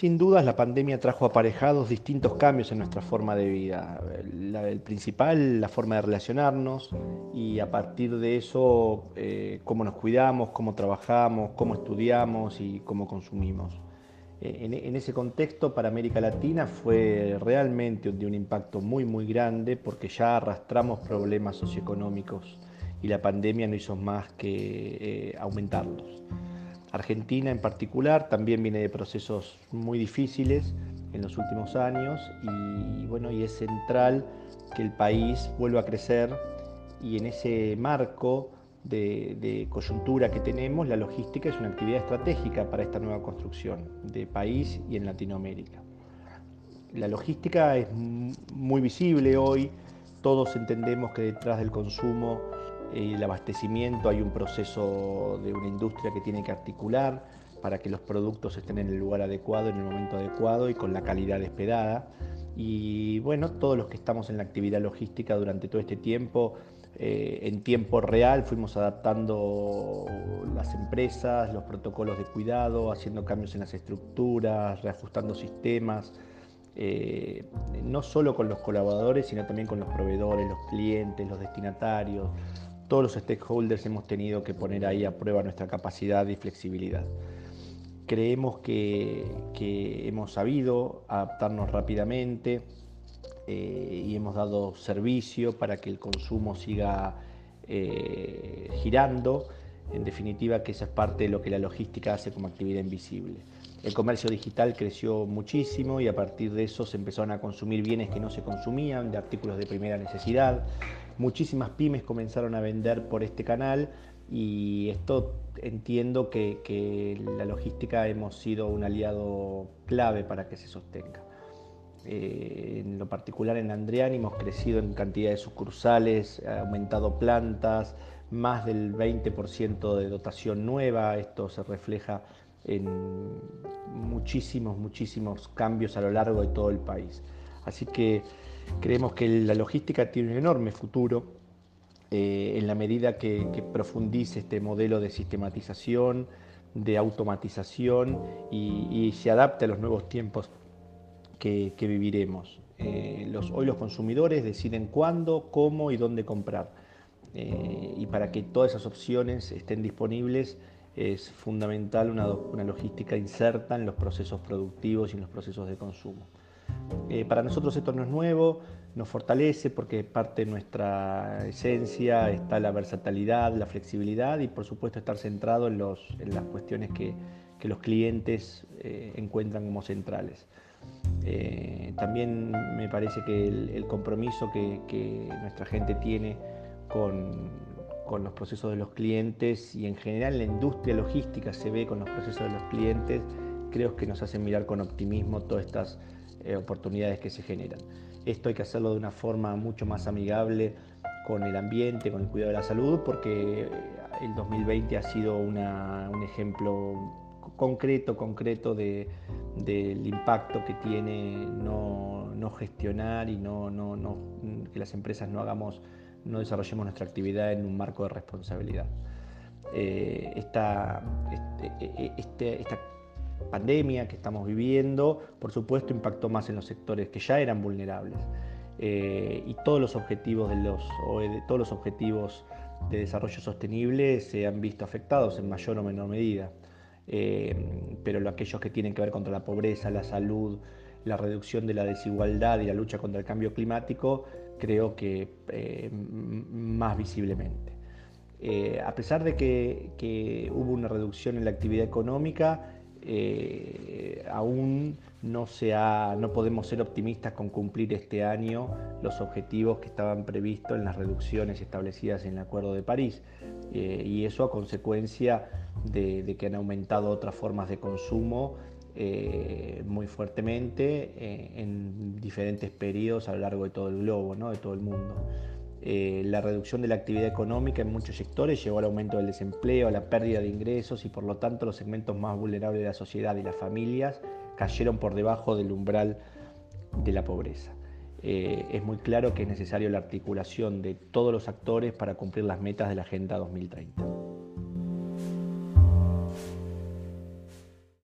Sin dudas, la pandemia trajo aparejados distintos cambios en nuestra forma de vida. el principal, la forma de relacionarnos y a partir de eso, eh, cómo nos cuidamos, cómo trabajamos, cómo estudiamos y cómo consumimos. Eh, en, ese contexto, para América Latina fue realmente de un impacto muy, muy grande porque ya arrastramos problemas socioeconómicos y la pandemia no hizo más que eh, aumentarlos. Argentina en particular también viene de procesos muy difíciles en los últimos años y, bueno, y es central que el país vuelva a crecer y en ese marco de, coyuntura que tenemos, la logística es una actividad estratégica para esta nueva construcción de país y en Latinoamérica. La logística es muy visible hoy, todos entendemos que detrás del consumo el abastecimiento, hay un proceso de una industria que tiene que articular para que los productos estén en el lugar adecuado, en el momento adecuado y con la calidad esperada. Y bueno, todos los que estamos en la actividad logística durante todo este tiempo, eh, en tiempo real fuimos adaptando las empresas, los protocolos de cuidado, haciendo cambios en las estructuras, reajustando sistemas, eh, no solo con los colaboradores, sino también con los proveedores, los clientes, los destinatarios, todos los stakeholders hemos tenido que poner ahí a prueba nuestra capacidad y flexibilidad. Creemos que, hemos sabido adaptarnos rápidamente eh, y hemos dado servicio para que el consumo siga eh, girando. En definitiva, que esa es parte de lo que la logística hace como actividad invisible. El comercio digital creció muchísimo y a partir de eso se empezaron a consumir bienes que no se consumían, de artículos de primera necesidad muchísimas pymes comenzaron a vender por este canal y esto entiendo que, la logística hemos sido un aliado clave para que se sostenga. Eh, en lo particular en Andriani hemos crecido en cantidad de sucursales, aumentado plantas, más del 20% de dotación nueva, esto se refleja en muchísimos, muchísimos cambios a lo largo de todo el país. Así que Creemos que la logística tiene un enorme futuro eh, en la medida que, profundice este modelo de sistematización, de automatización y, se adapte a los nuevos tiempos que, viviremos. Eh, hoy los consumidores deciden cuándo, cómo y dónde comprar. Eh, y para que todas esas opciones estén disponibles es fundamental una logística inserta en los procesos productivos y en los procesos de consumo. Eh, para nosotros esto no es nuevo, nos fortalece porque parte de nuestra esencia está la versatilidad, la flexibilidad y por supuesto estar centrado en, las cuestiones que, los clientes eh, encuentran como centrales. Eh, también me parece que el, compromiso que, nuestra gente tiene con, con los procesos de los clientes y en general la industria logística se ve con los procesos de los clientes, creo que nos hace mirar con optimismo todas estas eh, oportunidades que se generan. Esto hay que hacerlo de una forma mucho más amigable con el ambiente, con el cuidado de la salud, porque el 2020 ha sido un ejemplo concreto, concreto del impacto que tiene no, gestionar y no, que las empresas no hagamos, no desarrollemos nuestra actividad en un marco de responsabilidad. Eh, esta, este, e, e, este, esta pandemia que estamos viviendo, por supuesto, impactó más en los sectores que ya eran vulnerables. Eh, y todos los objetivos de los e todos los objetivos de desarrollo sostenible se han visto afectados en mayor o menor medida. Eh, pero aquellos que tienen que ver contra la pobreza, la salud, la reducción de la desigualdad y la lucha contra el cambio climático, creo que eh, más visiblemente. a pesar de que, hubo una reducción en la actividad económica, eh, aún no, no podemos ser optimistas con cumplir este año los objetivos que estaban previstos en las reducciones establecidas en el Acuerdo de París. Eh, y eso a consecuencia de, que han aumentado otras formas de consumo eh, muy fuertemente en diferentes periodos a lo largo de todo el globo, de todo el mundo. Eh, la reducción de la actividad económica en muchos sectores llevó al aumento del desempleo, a la pérdida de ingresos y por lo tanto los segmentos más vulnerables de la sociedad y las familias cayeron por debajo del umbral de la pobreza. Eh, es muy claro que es necesario la articulación de todos los actores para cumplir las metas de la Agenda 2030.